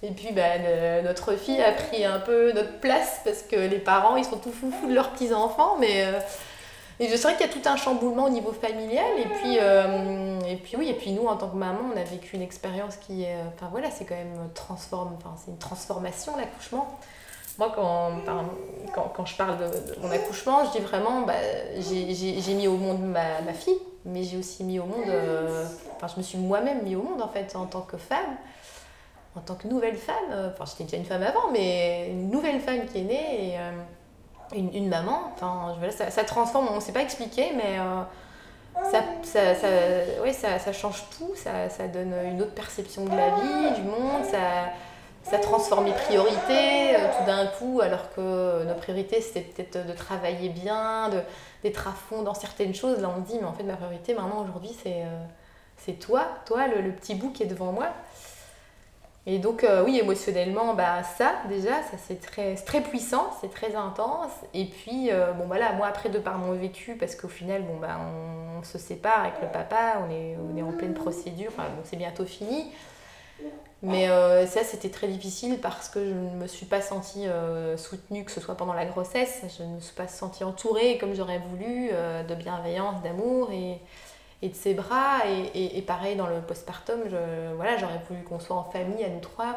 Et puis bah, notre fille a pris un peu notre place parce que les parents, ils sont tout foufous de leurs petits-enfants, mais... Euh, et je sais qu'il y a tout un chamboulement au niveau familial. Et puis, euh, et puis oui, et puis nous, en tant que maman, on a vécu une expérience qui est... Enfin voilà, c'est quand même transforme, c'est une transformation, l'accouchement. Moi, quand, quand, quand, je parle de, mon accouchement, je dis vraiment, bah, j'ai mis au monde ma, ma fille, mais j'ai aussi mis au monde... Euh, enfin, je me suis moi-même mis au monde, en fait, en tant que femme en tant que nouvelle femme, enfin j'étais déjà une femme avant, mais une nouvelle femme qui est née et, euh, une, maman, enfin, ça, ça, transforme, on ne sait pas expliquer, mais euh, ça, ça, ça, ça, change tout, ça, ça, donne une autre perception de la vie, du monde, ça, ça transforme les priorités euh, tout d'un coup, alors que nos priorités c'était peut-être de travailler bien, d'être à fond dans certaines choses. Là on dit, mais en fait ma priorité maintenant aujourd'hui c'est euh, toi, toi le, petit bout qui est devant moi. Et donc, euh, oui, émotionnellement, bah, ça, déjà, ça c'est très, très puissant, c'est très intense. Et puis, bon, voilà, moi, après, de par mon vécu, parce qu'au final, bon, bah, on, se sépare avec le papa, on est, on est en pleine procédure, enfin, c'est bientôt fini. Mais ça, c'était très difficile parce que je ne me suis pas sentie soutenue, que ce soit pendant la grossesse. Je ne me suis pas sentie entourée comme j'aurais voulu, de bienveillance, d'amour et, et, de ses bras. Et, et, pareil, dans le postpartum, voilà, j'aurais voulu qu'on soit en famille à nous trois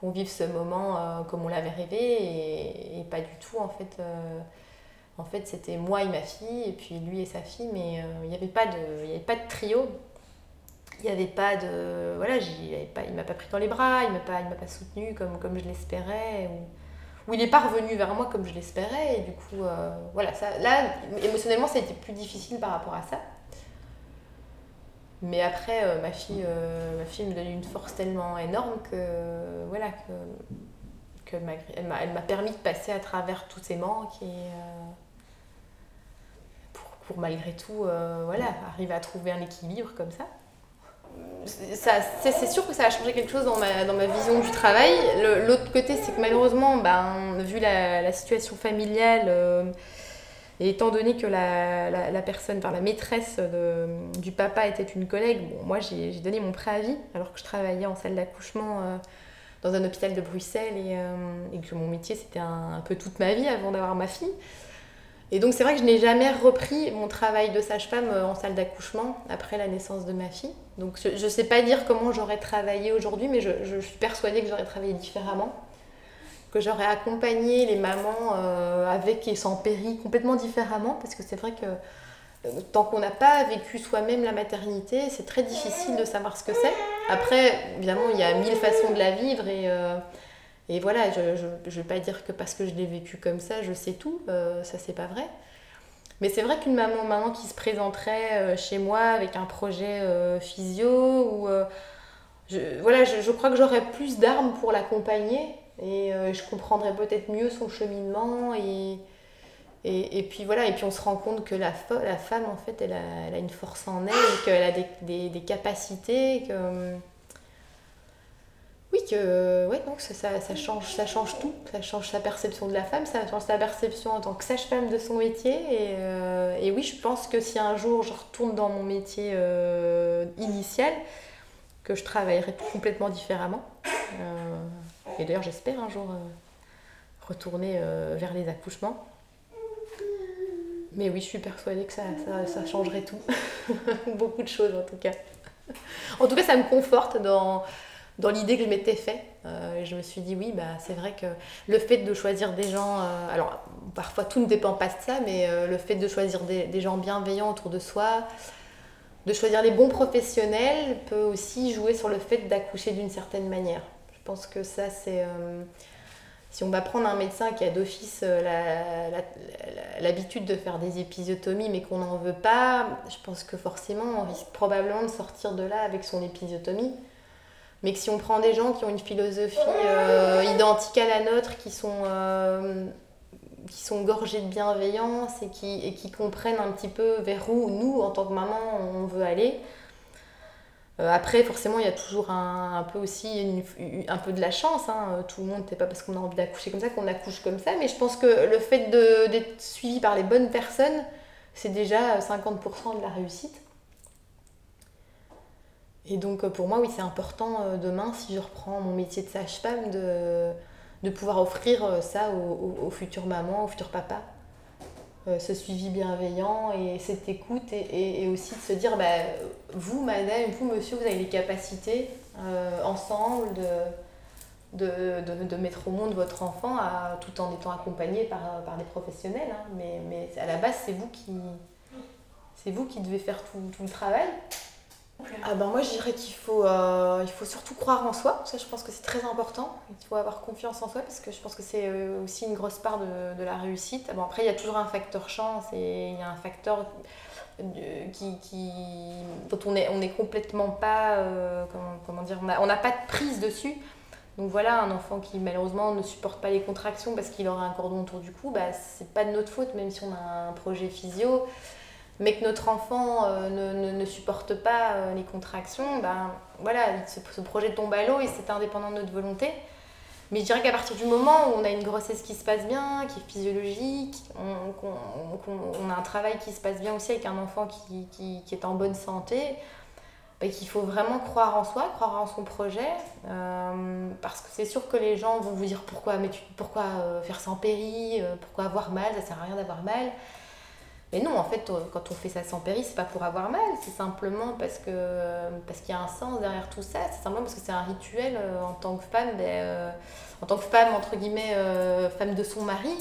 qu'on vive ce moment euh, comme on l'avait rêvé et, pas du tout en fait. Euh, en fait, c'était moi et ma fille et puis lui et sa fille, mais euh, il n'y avait avait pas de trio. Il n'y avait pas de, voilà, il pas, il m'a pas pris dans les bras, il m'a pas, il m'a pas soutenu comme comme je l'espérais ou, il n'est pas revenu vers moi comme je l'espérais et du coup, voilà, ça, là, émotionnellement, ça a été plus difficile par rapport à ça. Mais après, euh, ma, fille, euh, ma fille me donne une force tellement énorme que, voilà, que, que elle m'a permis de passer à travers tous ces manques et euh, pour, pour, malgré tout voilà, arriver à trouver un équilibre comme ça. C'est sûr que ça a changé quelque chose dans ma, vision du travail. L'autre côté, c'est que malheureusement, ben, vu la, situation familiale, et étant donné que la, personne, enfin la maîtresse du papa était une collègue, moi j'ai donné mon préavis alors que je travaillais en salle d'accouchement euh, dans un hôpital de Bruxelles et, euh, et que mon métier c'était un, peu toute ma vie avant d'avoir ma fille. Et donc c'est vrai que je n'ai jamais repris mon travail de sage-femme euh, en salle d'accouchement après la naissance de ma fille. Donc je ne sais pas dire comment j'aurais travaillé aujourd'hui, mais je, suis persuadée que j'aurais travaillé différemment que j'aurais accompagné les mamans euh, avec et sans péri complètement différemment, parce que c'est vrai que euh, tant qu'on n'a pas vécu soi-même la maternité, c'est très difficile de savoir ce que c'est. Après, évidemment, il y a mille façons de la vivre et, et voilà, je ne vais pas dire que parce que je l'ai vécu comme ça, je sais tout, ça c'est pas vrai. Mais c'est vrai qu'une maman maman qui se présenterait chez moi avec un projet physio ou je, voilà, je, je, crois que j'aurais plus d'armes pour l'accompagner et euh, je comprendrais peut-être mieux son cheminement et, et, et, puis voilà, et puis on se rend compte que la, la femme, en fait, elle a, elle a, une force en elle, qu'elle a des, des, des, capacités, que... Oui, que ouais, donc ça, ça, change, ça change tout. Ça change sa perception de la femme, ça change sa perception en tant que sage-femme de son métier. Et, euh, et, oui, je pense que si un jour je retourne dans mon métier euh, initial, que je travaillerai complètement différemment. Et d'ailleurs, j'espère un jour euh, retourner euh, vers les accouchements. Mais oui, je suis persuadée que ça, ça, changerait tout. Beaucoup de choses en tout cas. En tout cas, ça me conforte dans, dans l'idée que je m'étais fait. Euh, je me suis dit, oui, bah, c'est vrai que le fait de choisir des gens, alors parfois tout ne dépend pas de ça, mais le fait de choisir des, des, gens bienveillants autour de soi, de choisir les bons professionnels, peut aussi jouer sur le fait d'accoucher d'une certaine manière. Je pense que ça, c'est. Euh, si on va prendre un médecin qui a d'office euh, l'habitude de faire des épisiotomies mais qu'on n'en veut pas, je pense que forcément on risque probablement de sortir de là avec son épisiotomie. Mais que si on prend des gens qui ont une philosophie euh, identique à la nôtre, qui sont, qui sont gorgés de bienveillance et qui, et qui comprennent un petit peu vers où nous, en tant que maman, on veut aller, euh, après, forcément, il y a toujours un, peu aussi un peu de la chance. Hein. Tout le monde, c'est pas parce qu'on a envie d'accoucher comme ça qu'on accouche comme ça. Mais je pense que le fait d'être suivi par les bonnes personnes, c'est déjà 50% de la réussite. Et donc, pour moi, oui, c'est important euh, demain, si je reprends mon métier de sage-femme, de, de, pouvoir offrir euh, ça aux, aux futures mamans, aux futurs papas. Euh, ce suivi bienveillant et cette écoute et, aussi de se dire bah, vous madame, vous monsieur, vous avez les capacités euh, ensemble de, de, de, mettre au monde votre enfant tout en étant accompagné par, par des professionnels. Hein. Mais, mais à la base, c'est vous qui, c'est vous qui devez faire tout, tout le travail. Ah ben moi je dirais qu'il faut, euh, faut surtout croire en soi, ça je pense que c'est très important, il faut avoir confiance en soi parce que je pense que c'est euh, aussi une grosse part de, de, la réussite. Bon après il y a toujours un facteur chance et il y a un facteur euh, qui, qui, dont on n'est on est complètement pas, comment, comment, dire, on n'a pas de prise dessus. Donc voilà, un enfant qui malheureusement ne supporte pas les contractions parce qu'il aura un cordon autour du cou, bah, c'est pas de notre faute même si on a un projet physio mais que notre enfant euh, ne, supporte pas euh, les contractions, ben voilà, ce, projet tombe à l'eau et c'est indépendant de notre volonté. Mais je dirais qu'à partir du moment où on a une grossesse qui se passe bien, qui est physiologique, on, a un travail qui se passe bien aussi avec un enfant qui, est en bonne santé, bah, qu'il faut vraiment croire en soi, croire en son projet, euh, parce que c'est sûr que les gens vont vous dire pourquoi, mais pourquoi euh, faire sans péri, pourquoi avoir mal, ça sert à rien d'avoir mal. Mais non, en fait, quand on fait ça sans péri, c'est pas pour avoir mal, c'est simplement parce que parce qu'il y a un sens derrière tout ça. C'est simplement parce que c'est un rituel en tant que femme, ben, en tant que femme entre guillemets, femme de son mari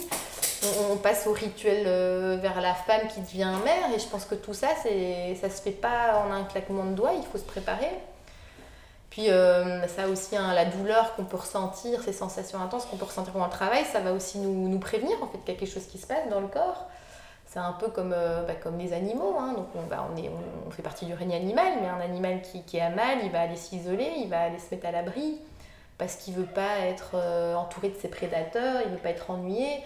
on, passe au rituel euh, vers la femme qui devient mère. Et je pense que tout ça, ça se fait pas en un claquement de doigts, il faut se préparer. Puis euh, ça aussi, hein, la douleur qu'on peut ressentir, ces sensations intenses qu'on peut ressentir pendant le travail, ça va aussi nous, prévenir en fait quelque chose qui se passe dans le corps. C'est un peu comme, euh, bah, comme les animaux. Hein. Donc on, bah, on, est, on, fait partie du règne animal, mais un animal qui, qui a mal, il va aller s'isoler, il va aller se mettre à l'abri parce qu'il veut pas être entouré de ses prédateurs, il veut pas être ennuyé.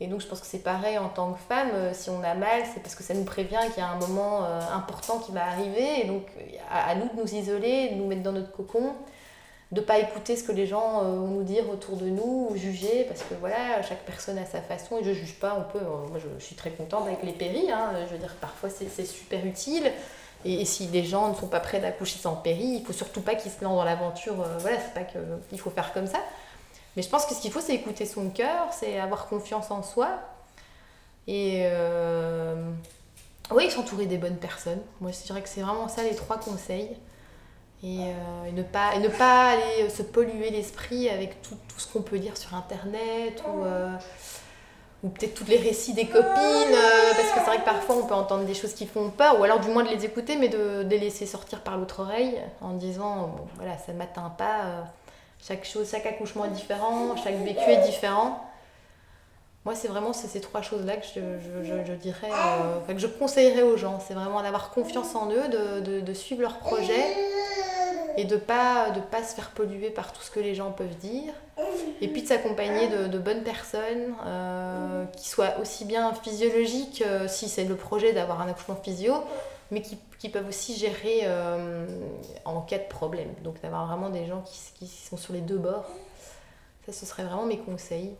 Et donc je pense que c'est pareil en tant que femme, euh, si on a mal, c'est parce que ça nous prévient qu'il y a un moment euh, important qui va arriver. Et donc à, nous de nous isoler, de nous mettre dans notre cocon, de ne pas écouter ce que les gens euh, vont nous dire autour de nous, ou juger, parce que voilà, chaque personne a sa façon, et je ne juge pas, on peut, moi je, suis très contente avec les péris, hein, je veux dire parfois c'est super utile. Et, si des gens ne sont pas prêts d'accoucher sans péri, il faut surtout pas qu'ils se lancent dans l'aventure, voilà, c'est pas qu'il faut faire comme ça. Mais je pense que ce qu'il faut, c'est écouter son cœur, c'est avoir confiance en soi. Et euh, oui, s'entourer des bonnes personnes. Moi, je dirais que c'est vraiment ça les trois conseils. Et, euh, ne, pas, et ne pas aller se polluer l'esprit avec tout, tout ce qu'on peut dire sur Internet ou, euh, ou peut-être tous les récits des copines. parce que c'est vrai que parfois, on peut entendre des choses qui font peur, ou alors du moins de les écouter, mais de, de les laisser sortir par l'autre oreille en disant, bon, voilà, ça ne m'atteint pas chaque chose, chaque accouchement est différent, chaque vécu est différent. Moi, c'est vraiment ces trois choses-là que je, dirais, euh, que je conseillerais aux gens. C'est vraiment d'avoir confiance en eux, de, suivre leur projet et de pas, de pas se faire polluer par tout ce que les gens peuvent dire. Et puis de s'accompagner de, bonnes personnes euh, qui soient aussi bien physiologiques, euh, si c'est le projet d'avoir un accouchement physio, mais qui, qui peuvent aussi gérer euh, en cas de problème. Donc d'avoir vraiment des gens qui, qui, sont sur les deux bords. Ça, ce serait vraiment mes conseils.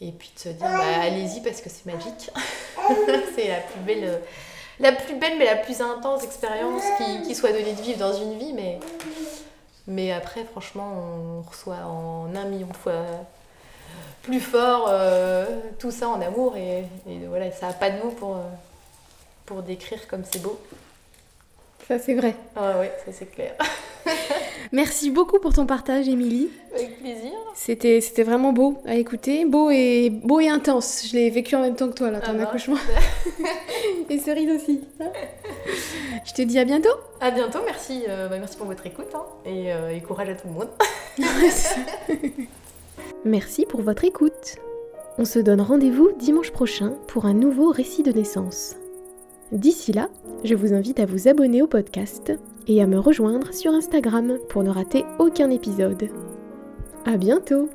Et puis de se dire, bah, allez-y parce que c'est magique. c'est la plus belle, la plus belle mais la plus intense expérience qui, qui, soit donnée de vivre dans une vie. Mais, mais après, franchement, on reçoit en un million de fois plus fort euh, tout ça en amour. Et, et voilà, ça n'a pas de mots pour... Euh, pour décrire comme c'est beau. Ça, c'est vrai. Ah ouais, ça c'est clair. Merci beaucoup pour ton partage, Émilie. Avec plaisir. C'était, c'était vraiment beau à écouter, beau et, beau et intense. Je l'ai vécu en même temps que toi, là, ton ah accouchement. et Cerise aussi. Je te dis à bientôt. À bientôt, merci, euh, bah, merci pour votre écoute hein. et, euh, et courage à tout le monde. merci pour votre écoute. On se donne rendez-vous dimanche prochain pour un nouveau récit de naissance. D'ici là, je vous invite à vous abonner au podcast et à me rejoindre sur Instagram pour ne rater aucun épisode. À bientôt!